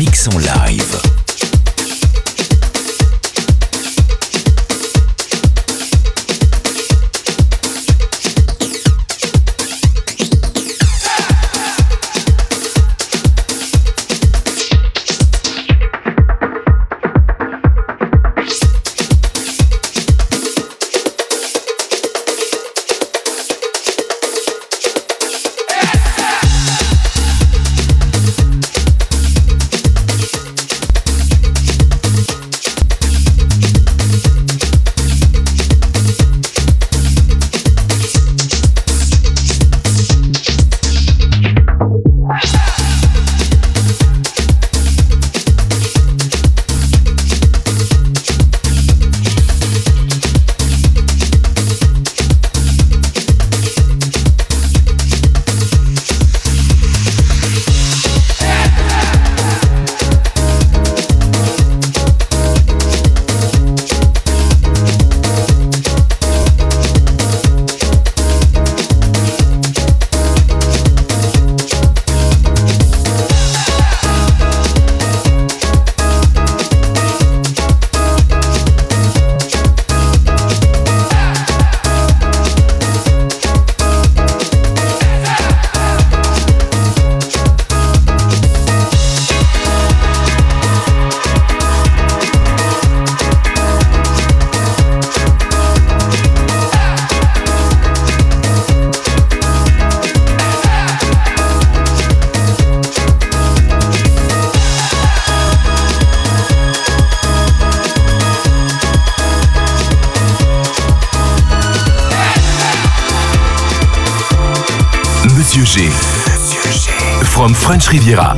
mix en live. Riviera.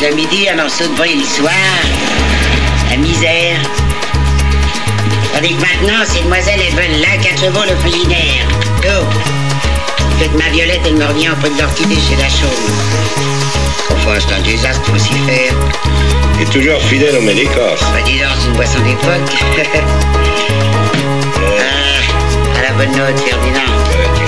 Le midi, un morceau de bruit le soir. La misère. Tandis que maintenant, ces demoiselles, elles veulent là, quatre chevaux le culinaire. Go Fait que ma violette, elle me revient auprès de l'orchidée chez la chaume. Enfin, c'est un désastre, faut s'y faire. Et toujours fidèle au médicor. Bah dis donc, c'est une boisson d'époque. ah, à la bonne note, Ferdinand.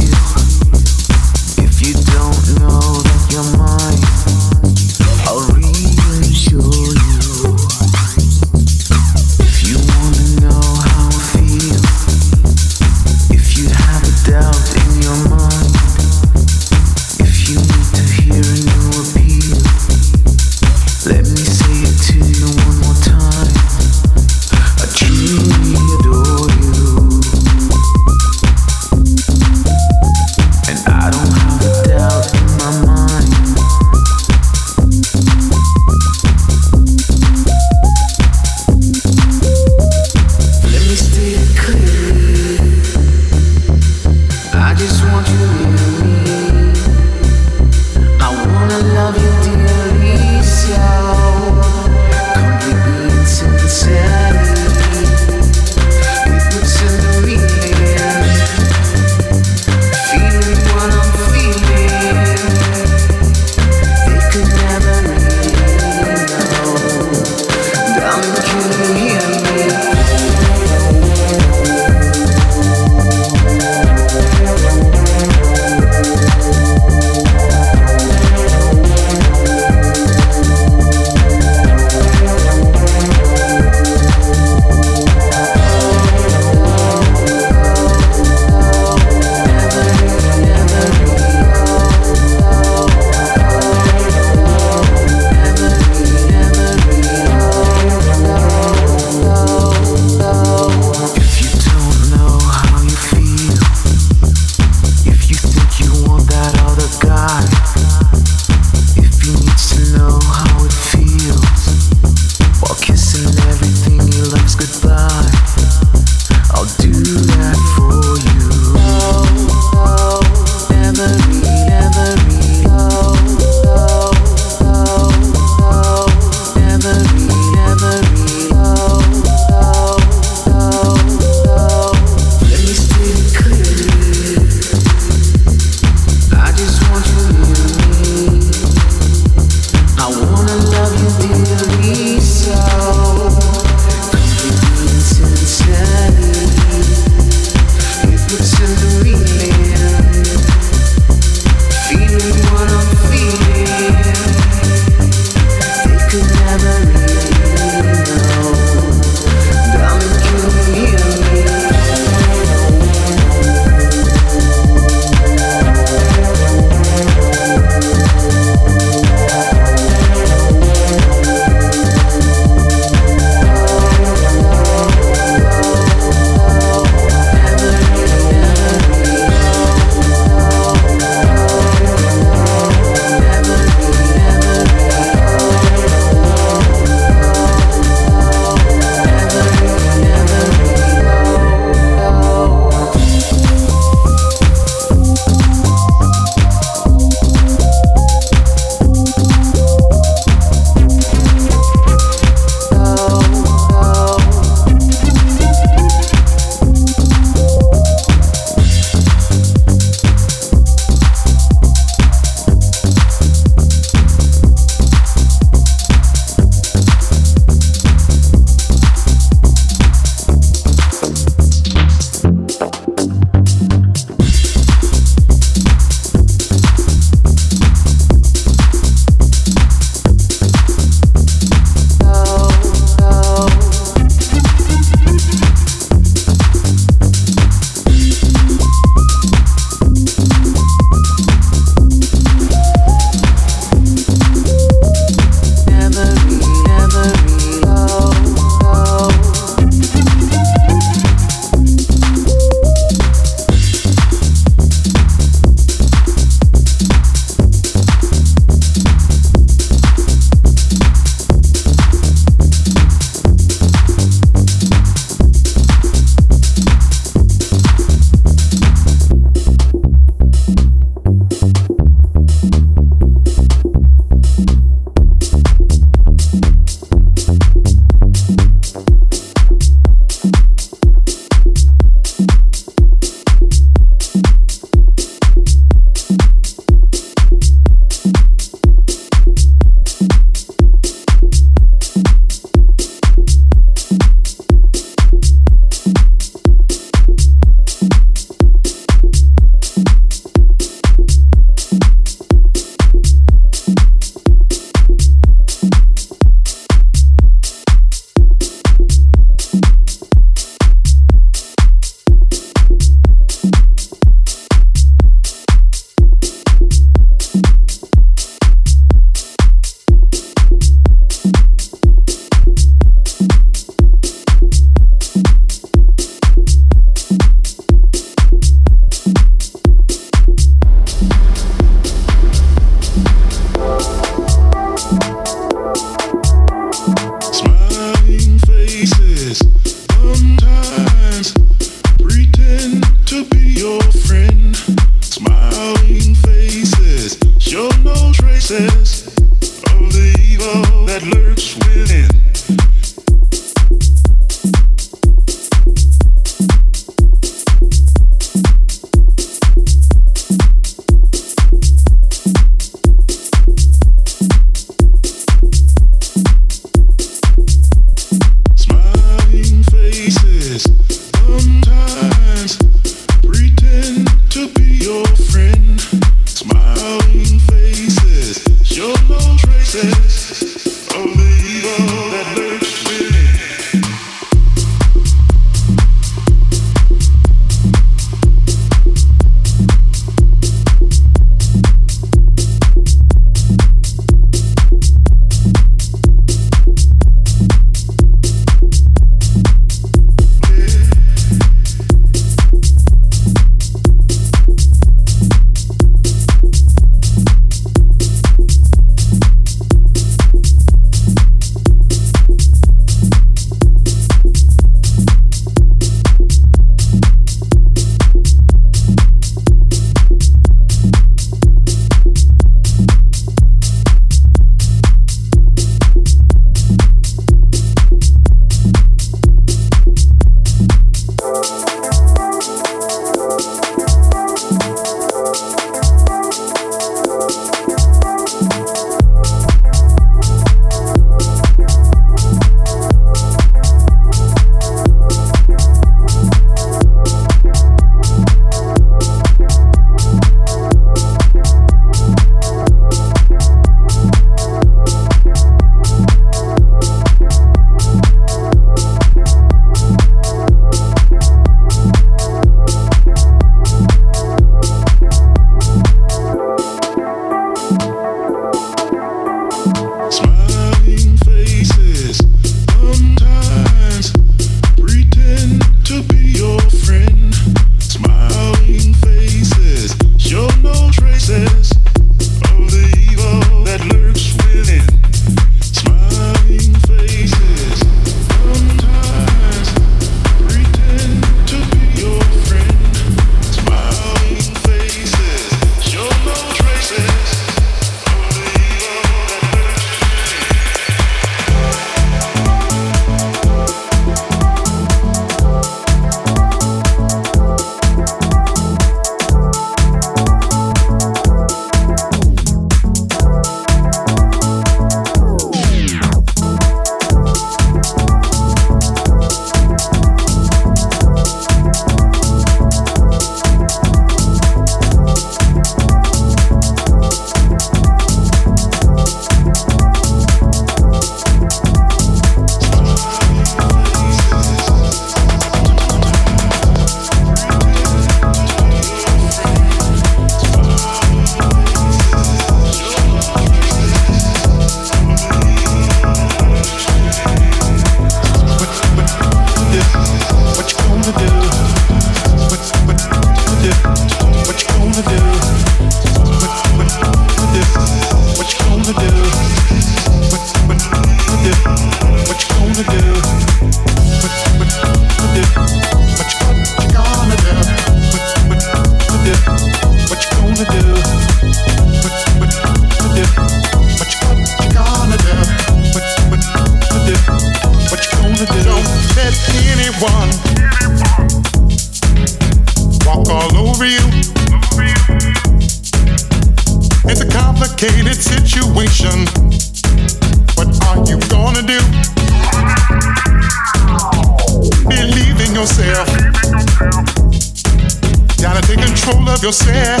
Gotta take control of yourself.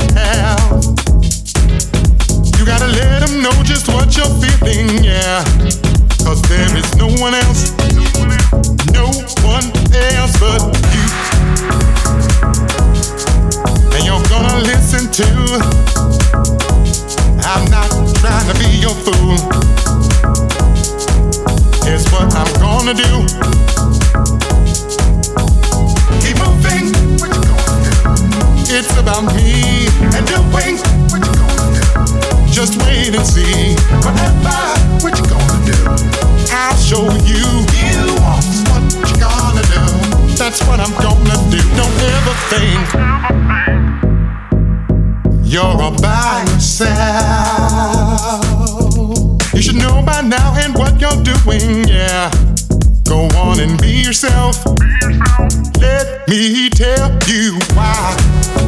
You gotta let them know just what you're feeling, yeah. Cause there is no one else, no one else but you. And you're gonna listen to. I'm not trying to be your fool. It's what I'm gonna do. it's about me and your wings. What you gonna do? Just wait and see. Whatever, what you gonna do? I'll show you. You want what you gonna do? That's what I'm gonna do. Don't ever think you're all by yourself. You should know by now and what you're doing, yeah. Go on and be yourself. Be yourself. Let me tell you why.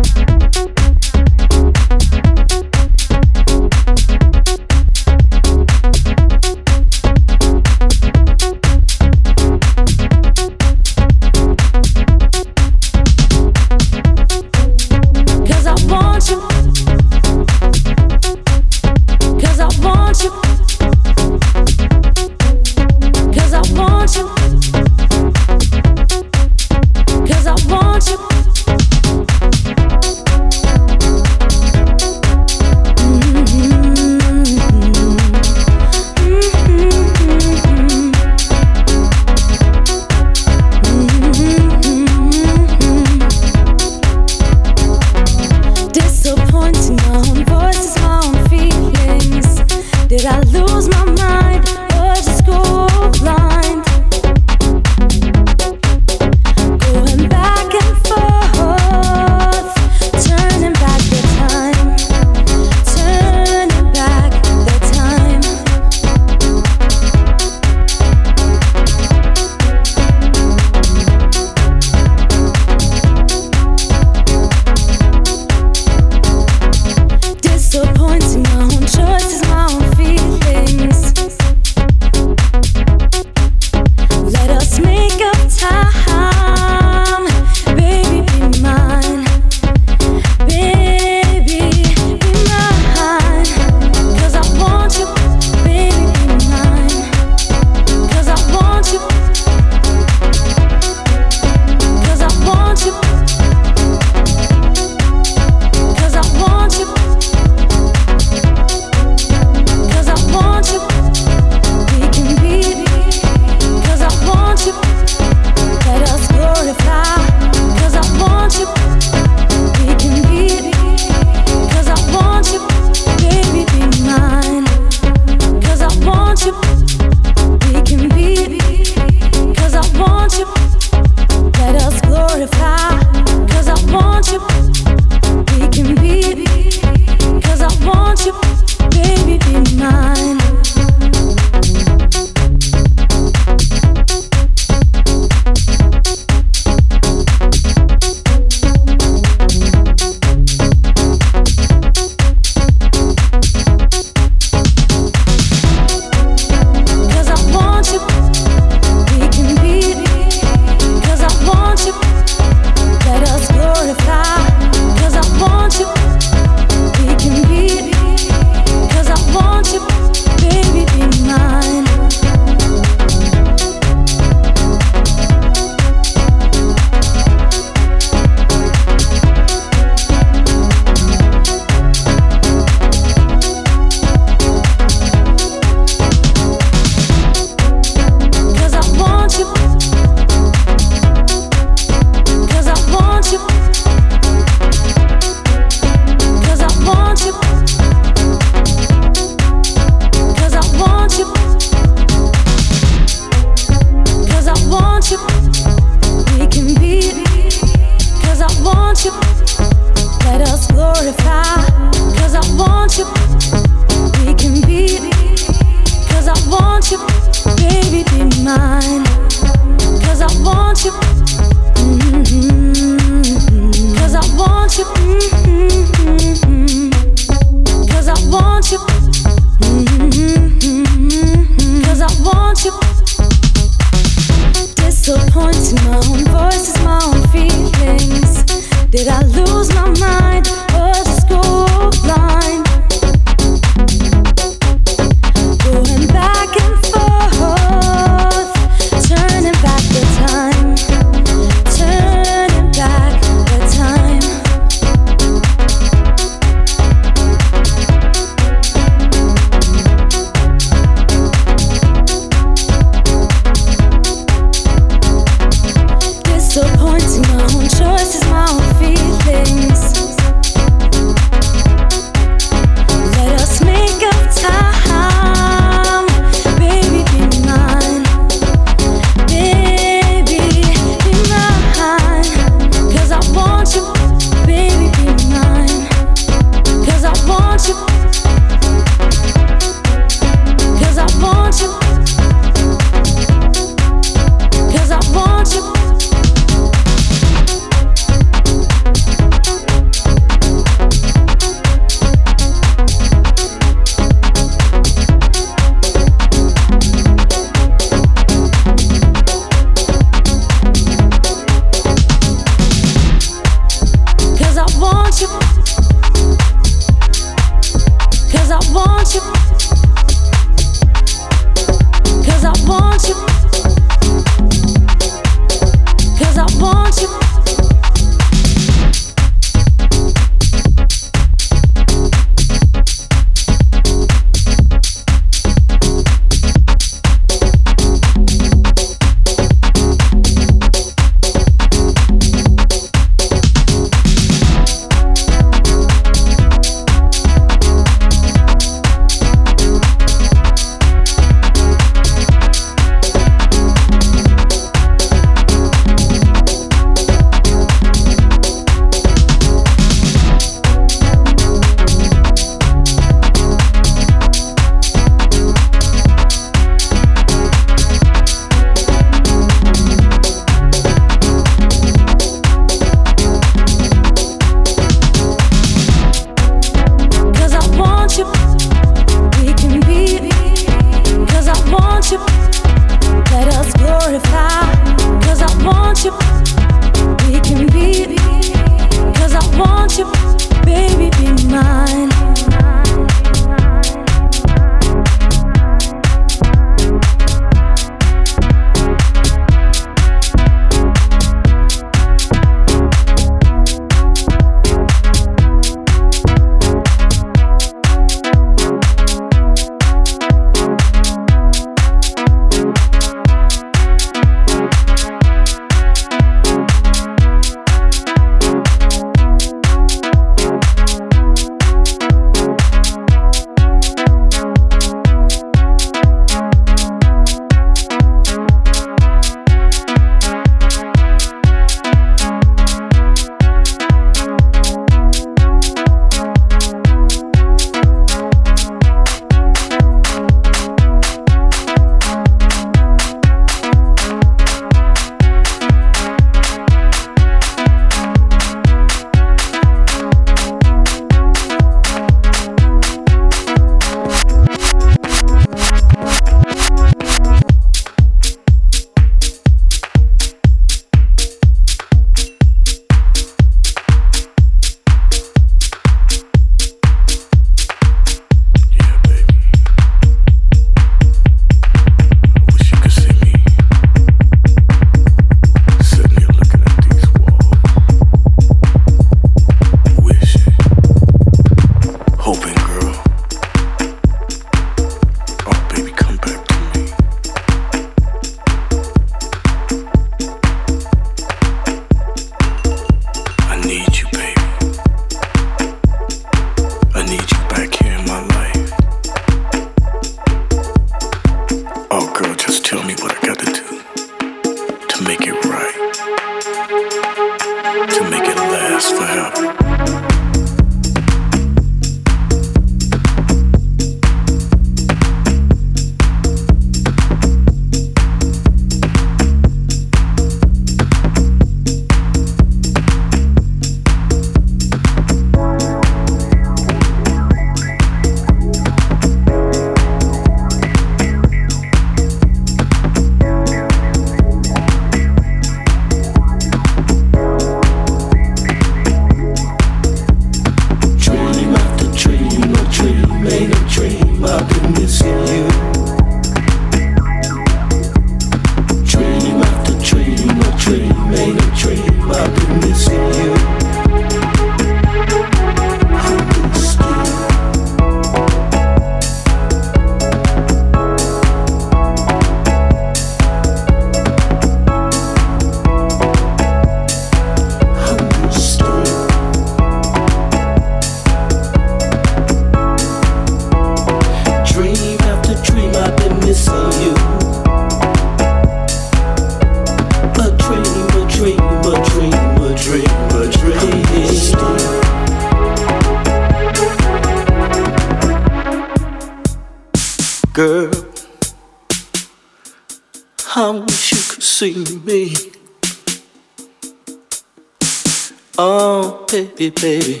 Oh, baby, baby,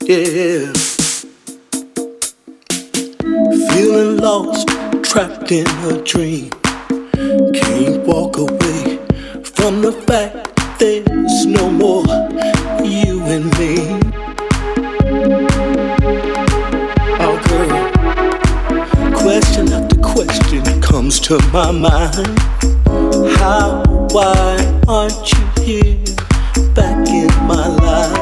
yeah. Feeling lost, trapped in a dream. Can't walk away from the fact there's no more you and me. Oh, girl, question after question comes to my mind. How, why aren't you here back in my life?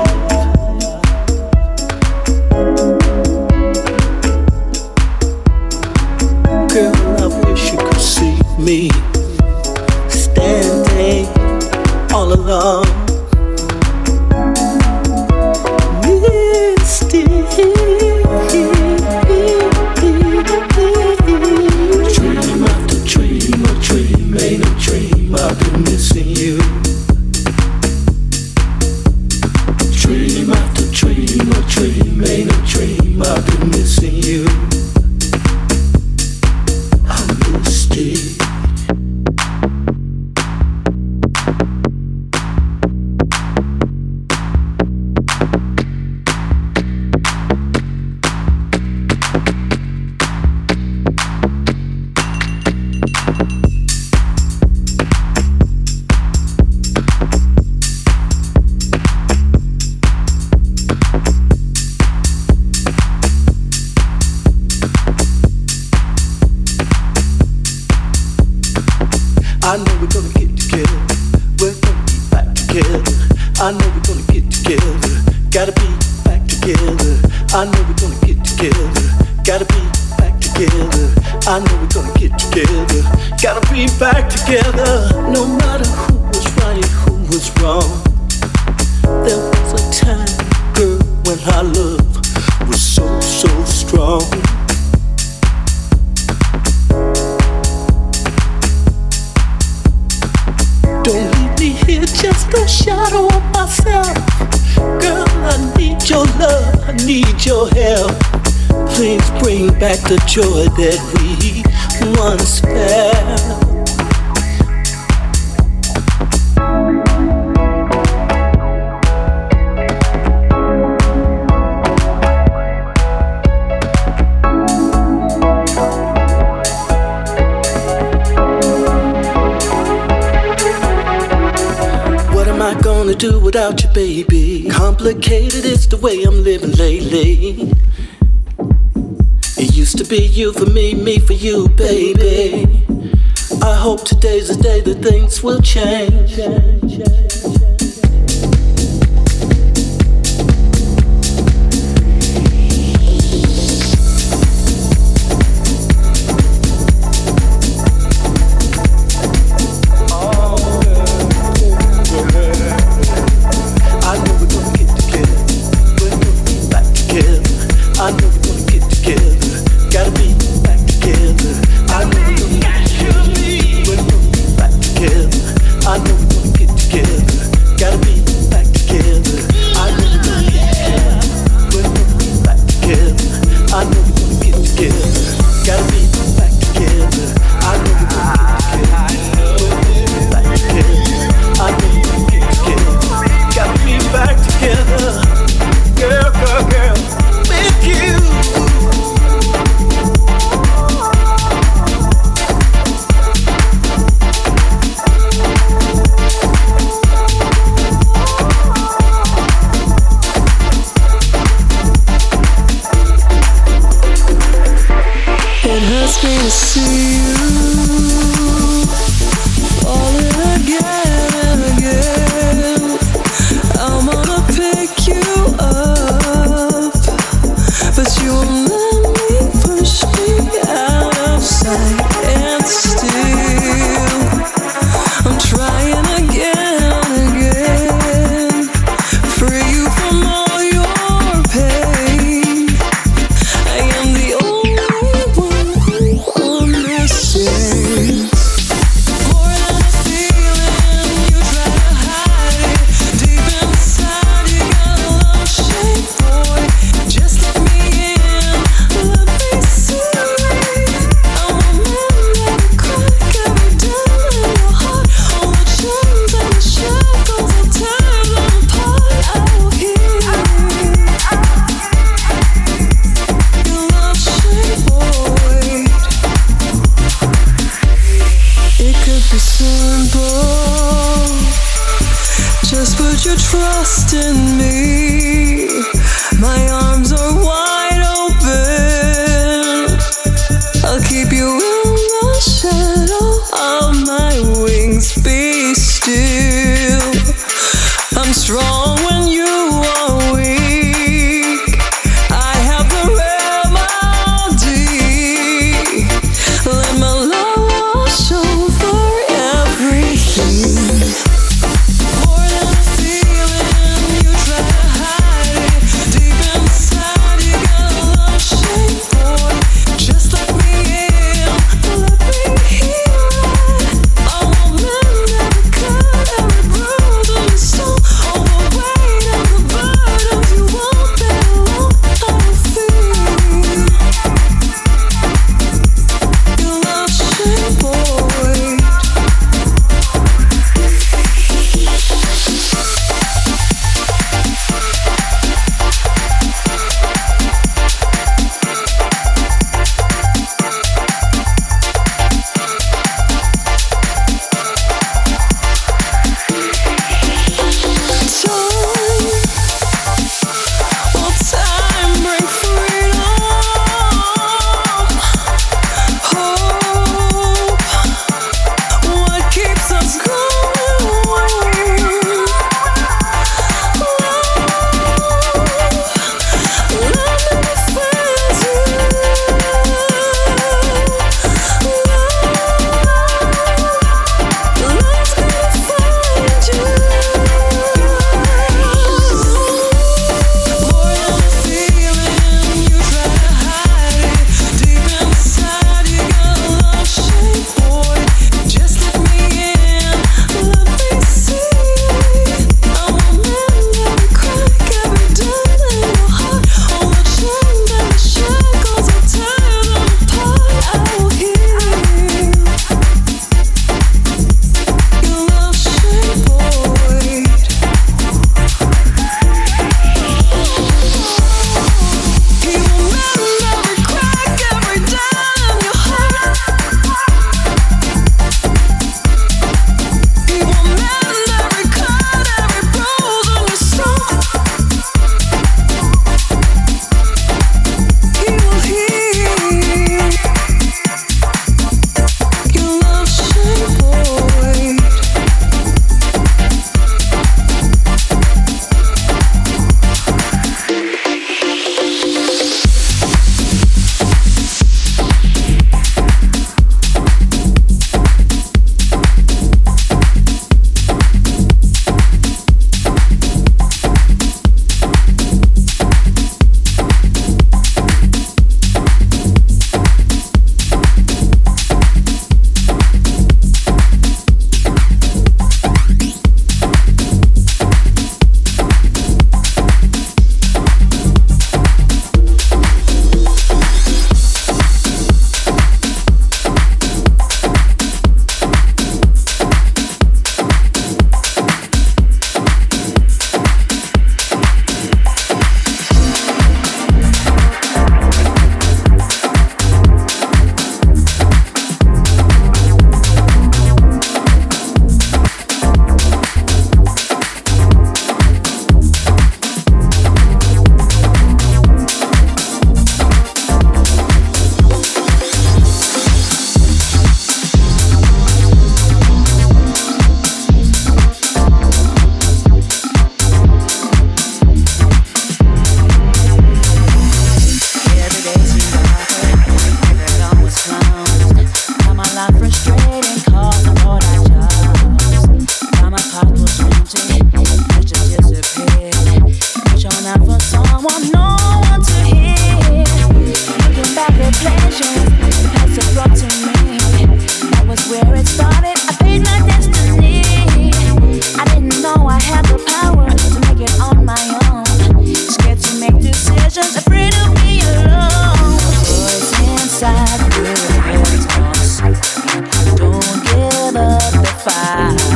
fire.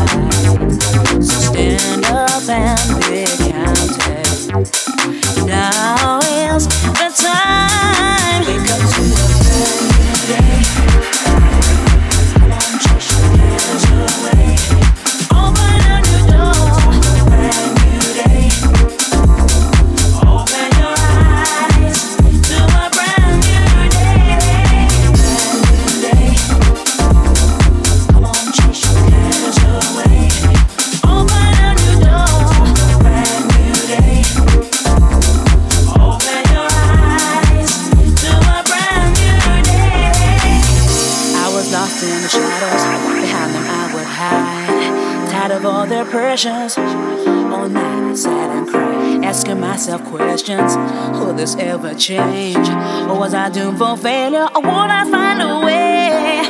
Change? Or was I doomed for failure? Or would I find a way?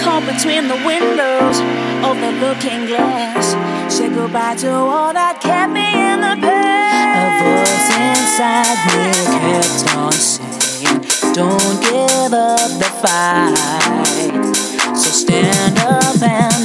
Caught between the windows of the looking glass. Say goodbye to all that kept me in the past. A voice inside me kept on saying, Don't give up the fight. So stand up and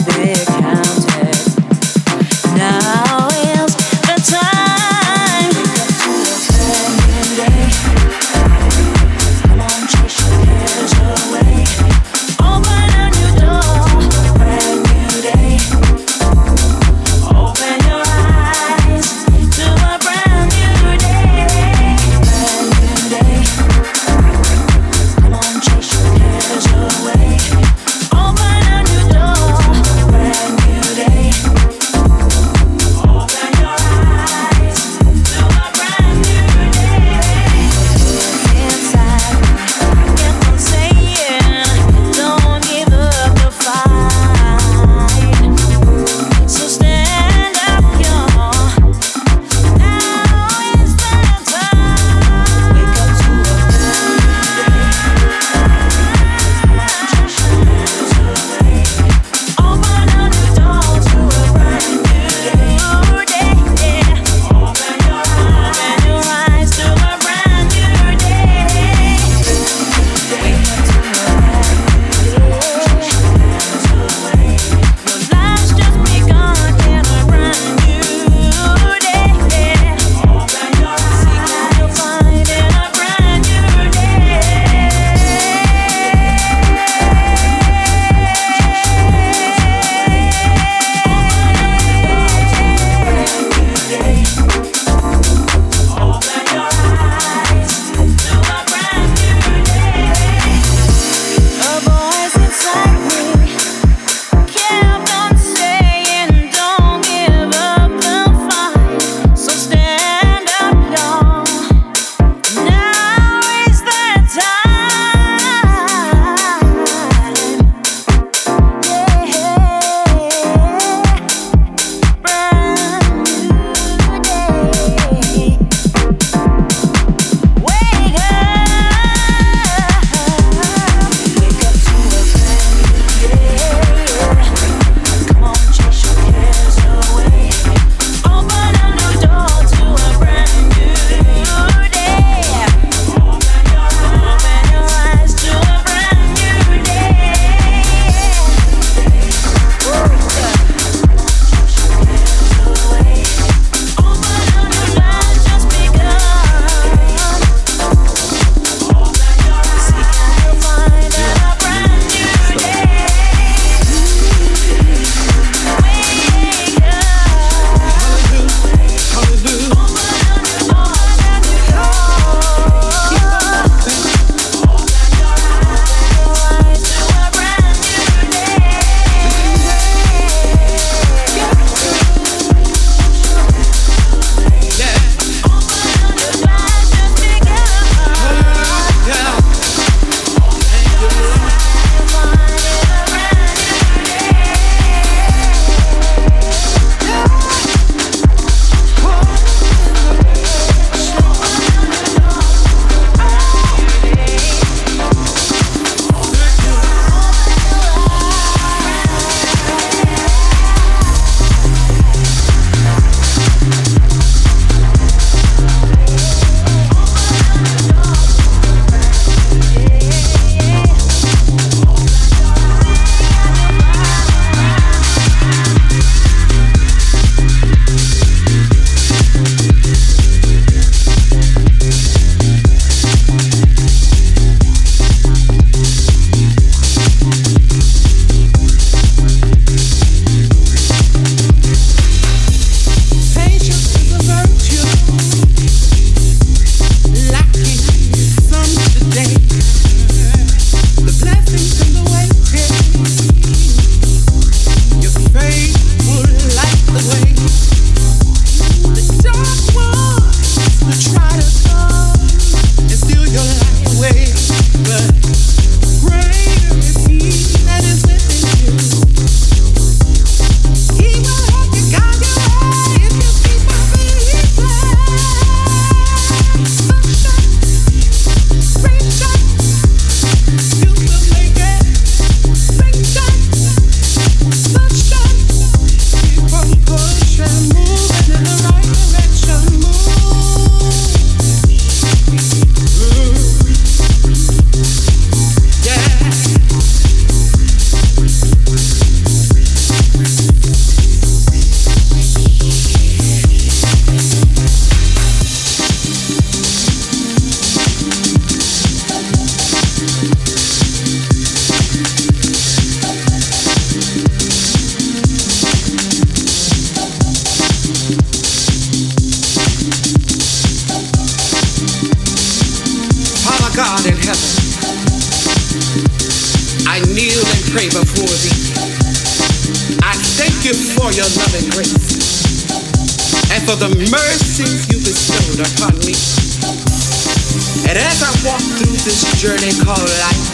through this journey called life,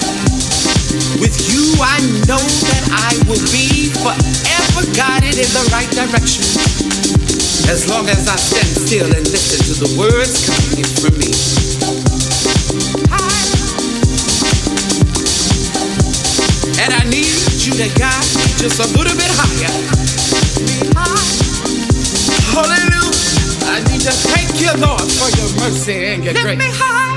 with you I know that I will be forever guided in the right direction. As long as I stand still and listen to the words coming from me. And I need you to guide me just a little bit higher. Hallelujah. I need to thank you, Lord, for your mercy and your grace.